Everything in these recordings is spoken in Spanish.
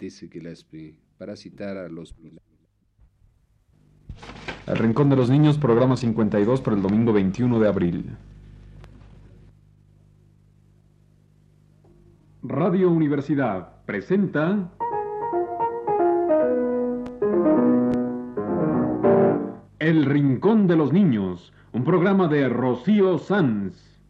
Disse Gillespie, para citar a los... El Rincón de los Niños, programa 52 para el domingo 21 de abril. Radio Universidad presenta... El Rincón de los Niños, un programa de Rocío Sanz.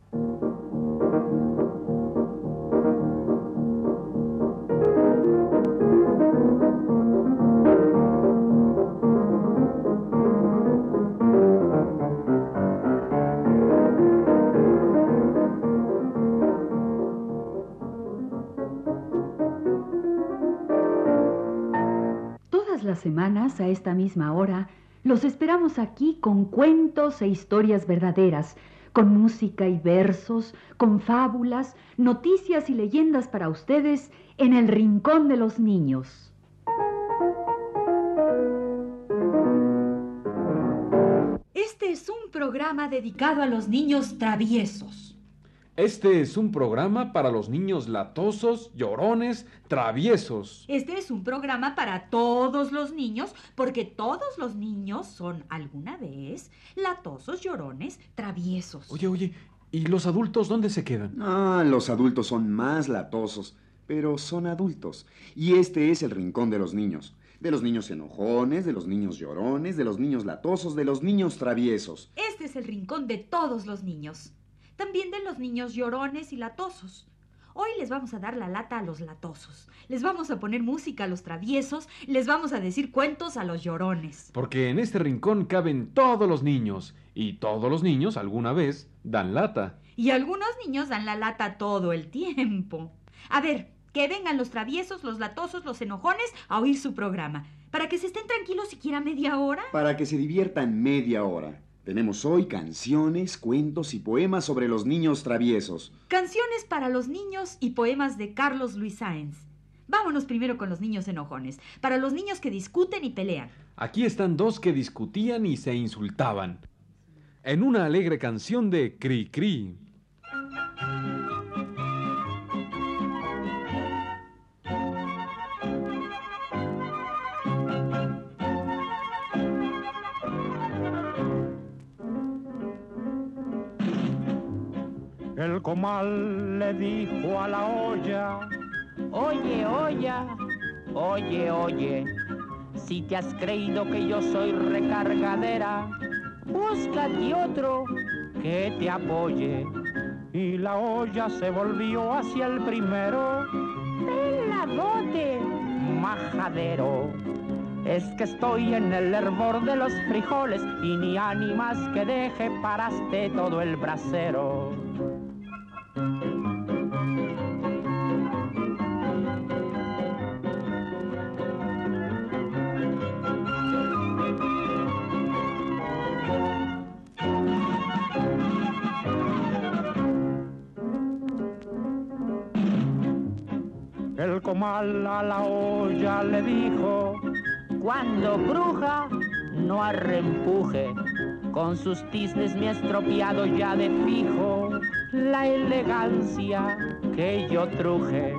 A esta misma hora, los esperamos aquí con cuentos e historias verdaderas, con música y versos, con fábulas, noticias y leyendas para ustedes en el Rincón de los Niños. Este es un programa dedicado a los niños traviesos. Este es un programa para los niños latosos, llorones, traviesos. Este es un programa para todos los niños, porque todos los niños son alguna vez latosos, llorones, traviesos. Oye, oye, ¿y los adultos dónde se quedan? Ah, los adultos son más latosos, pero son adultos. Y este es el rincón de los niños. De los niños enojones, de los niños llorones, de los niños latosos, de los niños traviesos. Este es el rincón de todos los niños. También de los niños llorones y latosos. Hoy les vamos a dar la lata a los latosos. Les vamos a poner música a los traviesos. Les vamos a decir cuentos a los llorones. Porque en este rincón caben todos los niños. Y todos los niños alguna vez dan lata. Y algunos niños dan la lata todo el tiempo. A ver, que vengan los traviesos, los latosos, los enojones a oír su programa. Para que se estén tranquilos siquiera media hora. Para que se diviertan media hora. Tenemos hoy canciones, cuentos y poemas sobre los niños traviesos. Canciones para los niños y poemas de Carlos Luis Sáenz. Vámonos primero con los niños enojones, para los niños que discuten y pelean. Aquí están dos que discutían y se insultaban. En una alegre canción de Cri Cri. El comal le dijo a la olla, Oye, olla, oye, oye, si te has creído que yo soy recargadera, búscate otro que te apoye. y la olla se volvió hacia el primero, Peladote, majadero. Es que estoy en el hervor de los frijoles y ni ánimas que deje paraste todo el brasero. Comal a la olla le dijo, Cuando bruja, no arrempuje. Con sus tiznes me estropeado ya de fijo la elegancia que yo truje.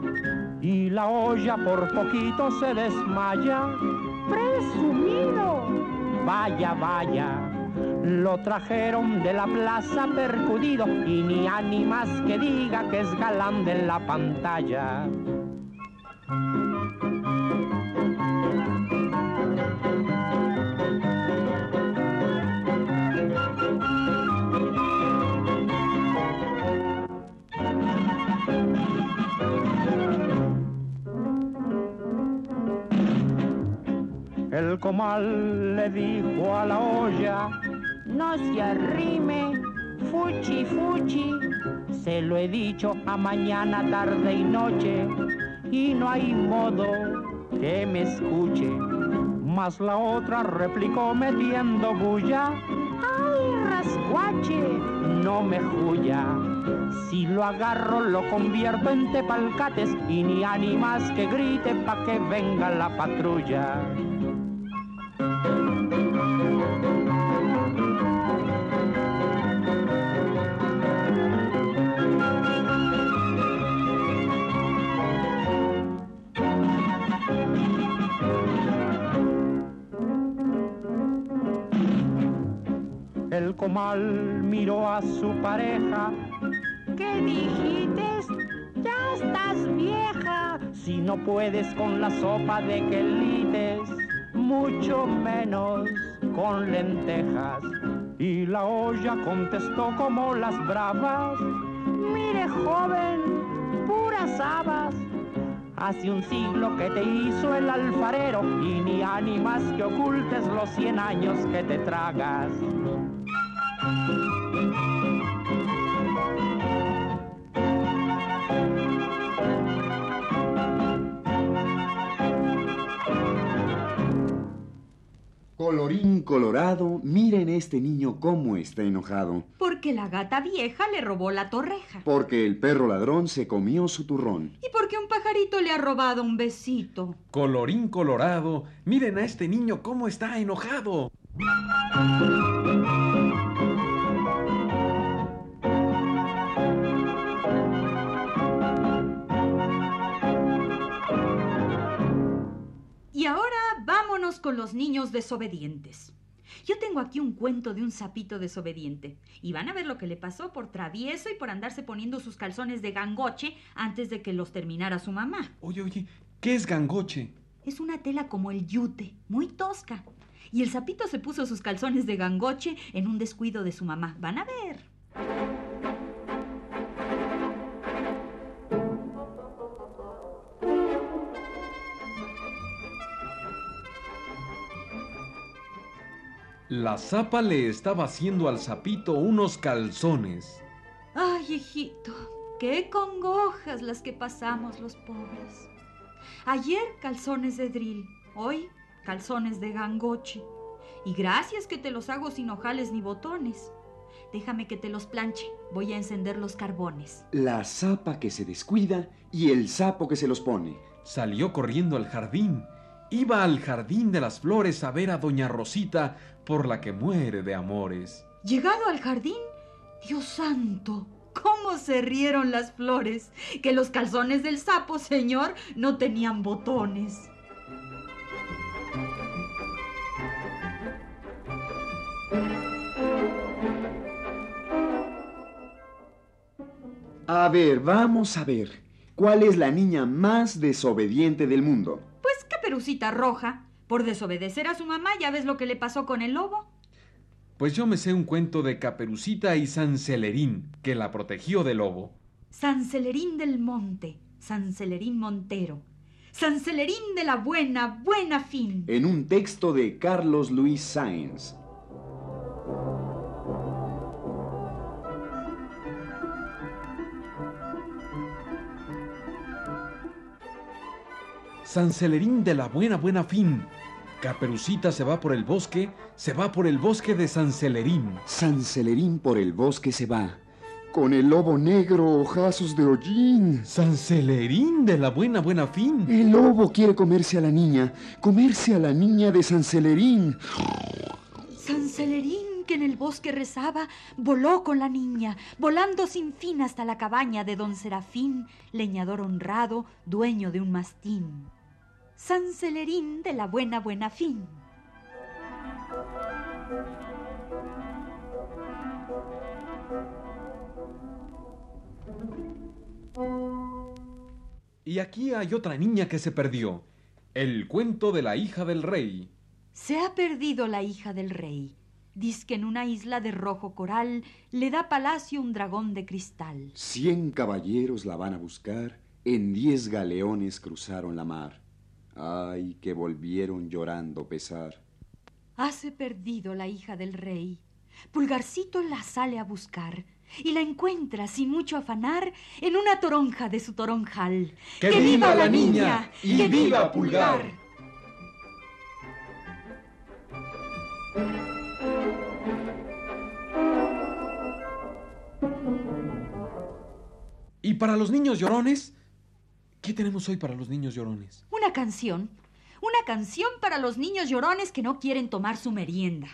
y la olla por poquito se desmaya, Presumido, vaya, vaya. lo trajeron de la plaza percudido Y ni ánimas que diga que es galán de la pantalla. Comal le dijo a la olla, No se arrime, fuchi, fuchi. Se lo he dicho a mañana, tarde y noche, y no hay modo que me escuche. mas la otra replicó metiendo bulla, ¡Ay, rascuache! no me juya. Si lo agarro lo convierto en tepalcates y ni ánimas que grite pa' que venga la patrulla. Mal miró a su pareja. ¿Qué dijiste? Ya estás vieja. Si no puedes con la sopa de quelites, mucho menos con lentejas. Y la olla contestó como las bravas. Mire, joven, puras habas. Hace un siglo que te hizo el alfarero y ni ánimas que ocultes los cien años que te tragas. Colorín colorado, miren este niño cómo está enojado. Porque la gata vieja le robó la torreja. Porque el perro ladrón se comió su turrón. Y porque un pajarito le ha robado un besito. Colorín colorado, miren a este niño cómo está enojado. Con los niños desobedientes. Yo tengo aquí un cuento de un sapito desobediente. Y van a ver lo que le pasó por travieso y por andarse poniendo sus calzones de gangoche antes de que los terminara su mamá. Oye, oye, ¿qué es gangoche? Es una tela como el yute, muy tosca. Y el sapito se puso sus calzones de gangoche en un descuido de su mamá. Van a ver. La zapa le estaba haciendo al sapito unos calzones. Ay, hijito, qué congojas las que pasamos los pobres. Ayer calzones de drill, hoy calzones de gangoche. Y gracias que te los hago sin ojales ni botones. Déjame que te los planche, voy a encender los carbones. La zapa que se descuida y el sapo que se los pone. Salió corriendo al jardín. Iba al jardín de las flores a ver a doña Rosita por la que muere de amores. Llegado al jardín, Dios santo, cómo se rieron las flores, que los calzones del sapo, señor, no tenían botones. A ver, vamos a ver. ¿Cuál es la niña más desobediente del mundo? Caperucita Roja. Por desobedecer a su mamá, ya ves lo que le pasó con el lobo. Pues yo me sé un cuento de Caperucita y Sancelerín, que la protegió del lobo. Sancelerín del Monte, Sancelerín Montero, Sancelerín de la buena, buena fin. En un texto de Carlos Luis Sáenz. Sancelerín de la buena, buena fin. Caperucita se va por el bosque, se va por el bosque de Sancelerín. Sancelerín por el bosque se va. Con el lobo negro, ojazos de hollín. Sancelerín de la buena, buena fin. El lobo quiere comerse a la niña, comerse a la niña de Sancelerín. Sancelerín, que en el bosque rezaba, voló con la niña, volando sin fin hasta la cabaña de don Serafín, leñador honrado, dueño de un mastín. Sancelerín de la buena, buena fin. Y aquí hay otra niña que se perdió. El cuento de la hija del rey. Se ha perdido la hija del rey. Diz que en una isla de rojo coral le da palacio un dragón de cristal. Cien caballeros la van a buscar, en diez galeones cruzaron la mar. Ay, que volvieron llorando pesar. Hase perdido la hija del rey. Pulgarcito la sale a buscar y la encuentra sin mucho afanar en una toronja de su toronjal. ¡Que viva la niña y viva Pulgar! ¿Y para los niños llorones? ¿Qué tenemos hoy para los niños llorones? Una canción. Una canción para los niños llorones que no quieren tomar su merienda.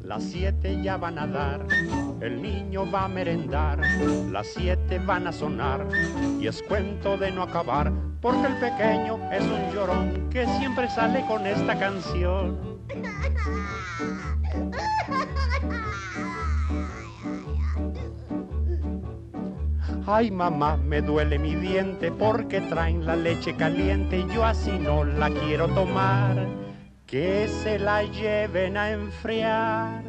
Las siete ya van a dar el niño va a merendar, las siete van a sonar y es cuento de no acabar, porque el pequeño es un llorón que siempre sale con esta canción. Ay mamá, me duele mi diente porque traen la leche caliente y yo así no la quiero tomar. Que se la lleven a enfriar.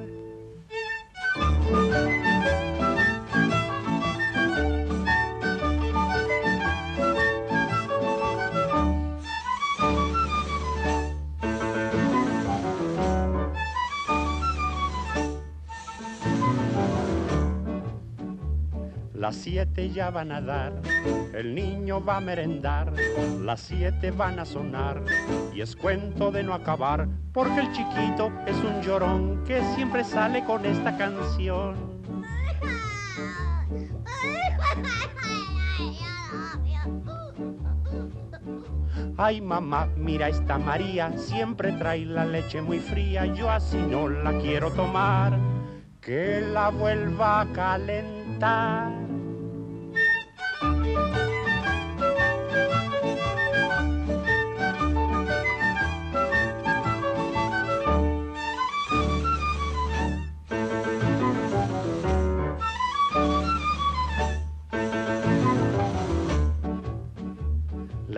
Las siete ya van a dar, el niño va a merendar, las siete van a sonar y es cuento de no acabar, porque el chiquito es un llorón que siempre sale con esta canción. Ay mamá, mira esta María, siempre trae la leche muy fría, yo así no la quiero tomar, que la vuelva a calentar.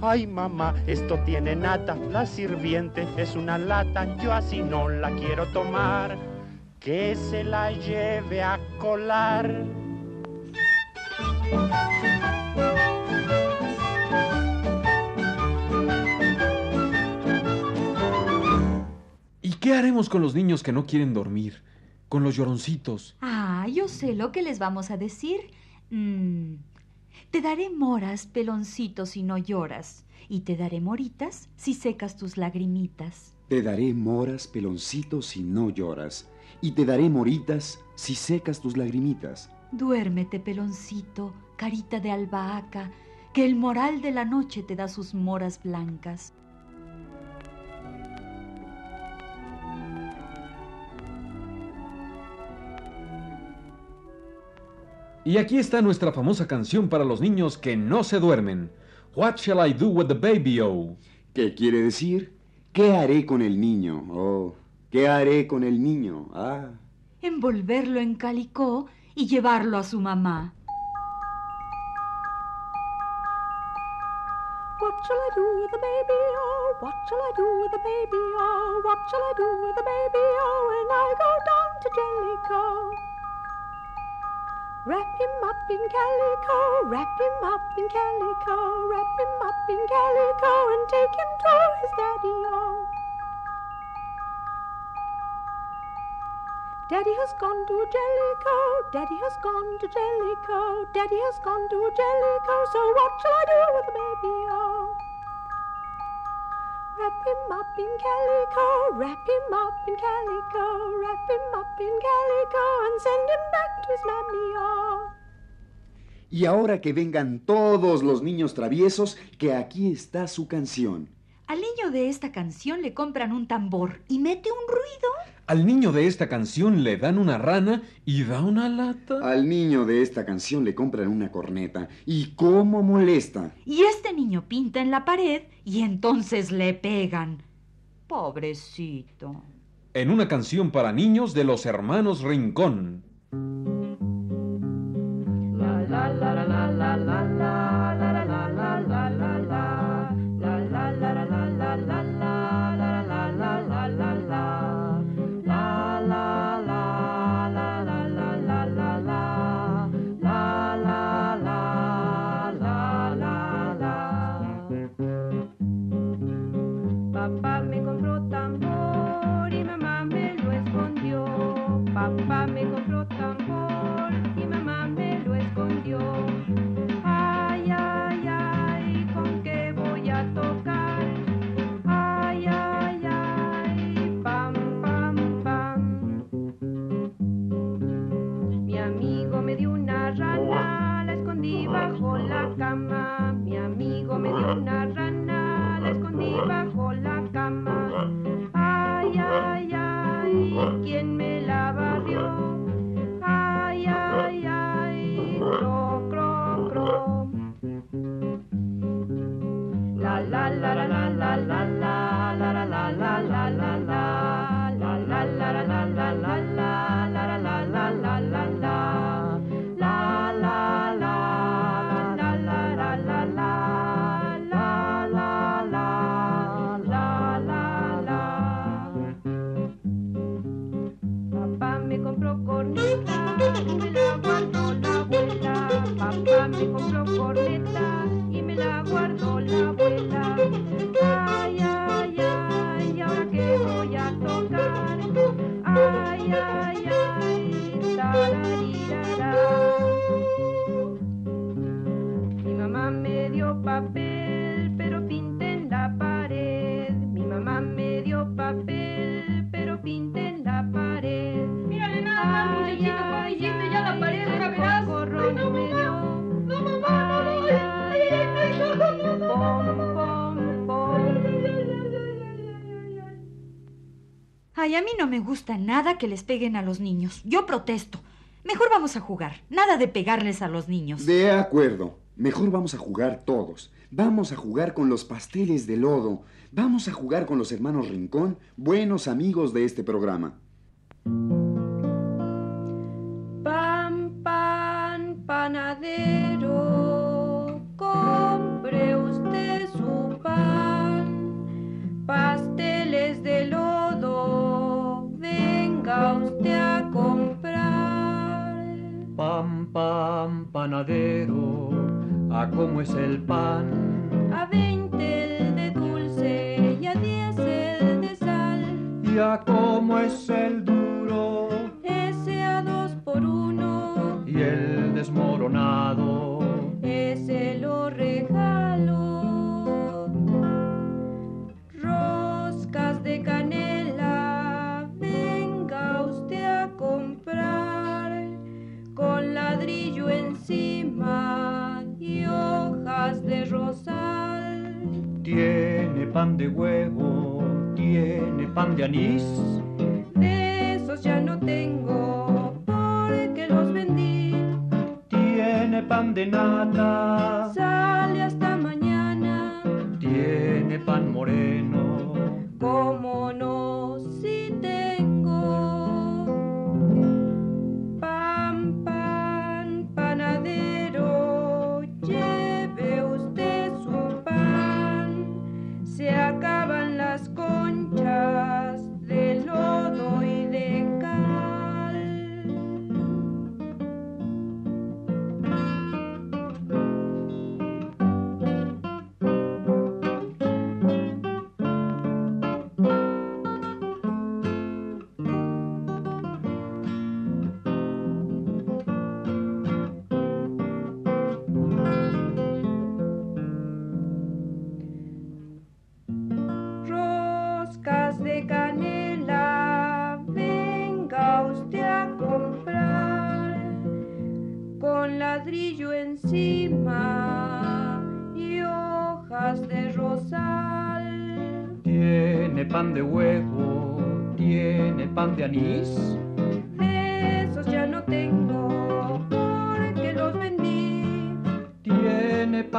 Ay mamá, esto tiene nata, la sirviente es una lata, yo así no la quiero tomar, que se la lleve a colar. ¿Y qué haremos con los niños que no quieren dormir? Con los lloroncitos. Ah, yo sé lo que les vamos a decir. Mm, te daré moras, peloncito, si no lloras, y te daré moritas si secas tus lagrimitas. Te daré moras, peloncito, si no lloras, y te daré moritas si secas tus lagrimitas. Duérmete, peloncito, carita de albahaca, que el moral de la noche te da sus moras blancas. Y aquí está nuestra famosa canción para los niños que no se duermen. What shall I do with the baby oh? ¿Qué quiere decir? ¿Qué haré con el niño? Oh, ¿qué haré con el niño? Ah. Envolverlo en calicó y llevarlo a su mamá. What shall I do with the baby? Oh, what shall I do with the baby? Oh, what shall I do with the baby? Oh, when I go down to Jellicoe. Wrap him up in calico, wrap him up in calico, wrap him up in calico, and take him to his daddy-o. Daddy has gone to Jellicoe, Daddy has gone to Jellicoe, Daddy has gone to Jellicoe, so what shall I do with the baby-o? Wrap him up in calico, wrap him up in calico, wrap him up in calico, and send him back to his mammy-o. Y ahora que vengan todos los niños traviesos, que aquí está su canción. Al niño de esta canción le compran un tambor y mete un ruido. Al niño de esta canción le dan una rana y da una lata. Al niño de esta canción le compran una corneta. ¿Y cómo molesta? Y este niño pinta en la pared y entonces le pegan. Pobrecito. En una canción para niños de los hermanos Rincón. de una rana la escondí bajo la cama. devoción por ti. mí no me gusta nada que les peguen a los niños. Yo protesto. Mejor vamos a jugar. Nada de pegarles a los niños. De acuerdo. Mejor vamos a jugar todos. Vamos a jugar con los pasteles de lodo. Vamos a jugar con los hermanos Rincón, buenos amigos de este programa. Pan, pan, panadero. pan panadero, a cómo es el pan. A veinte el de dulce y a diez el de sal. Y a cómo es el duro, ese a dos por uno. Y el desmoronado, ese lo regalo. pan de huevo, tiene pan de anís.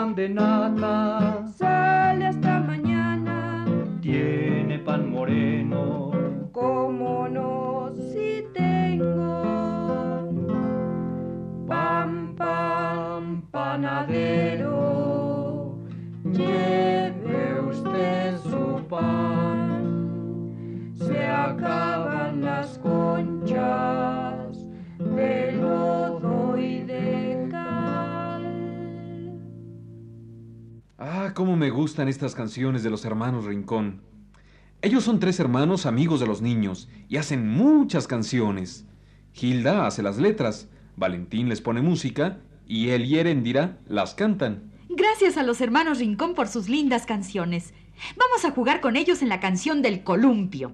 pan de nata. cómo me gustan estas canciones de los hermanos Rincón. Ellos son tres hermanos amigos de los niños y hacen muchas canciones. Hilda hace las letras, Valentín les pone música y él y Erendira las cantan. Gracias a los hermanos Rincón por sus lindas canciones. Vamos a jugar con ellos en la canción del columpio.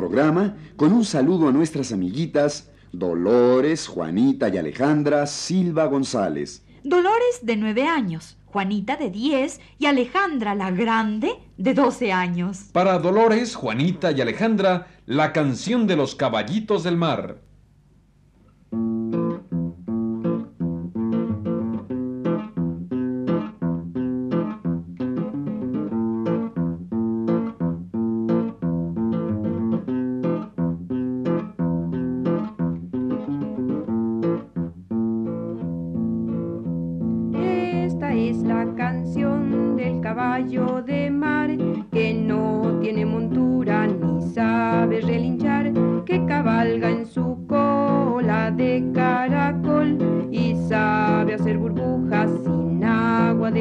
Programa con un saludo a nuestras amiguitas Dolores, Juanita y Alejandra Silva González. Dolores de nueve años, Juanita de 10 y Alejandra la Grande de 12 años. Para Dolores, Juanita y Alejandra, la canción de los caballitos del mar.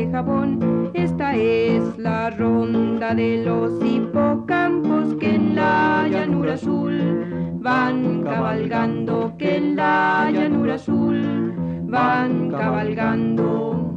Jabón. Esta es la ronda de los hipocampos que en la llanura azul van cabalgando, que en la llanura azul van cabalgando.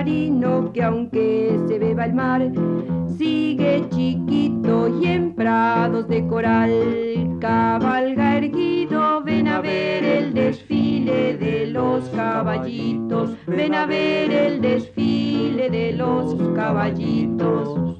Marino que aunque se beba el mar, sigue chiquito y en prados de coral cabalga erguido. Ven a ver el desfile de los caballitos, ven a ver el desfile de los caballitos.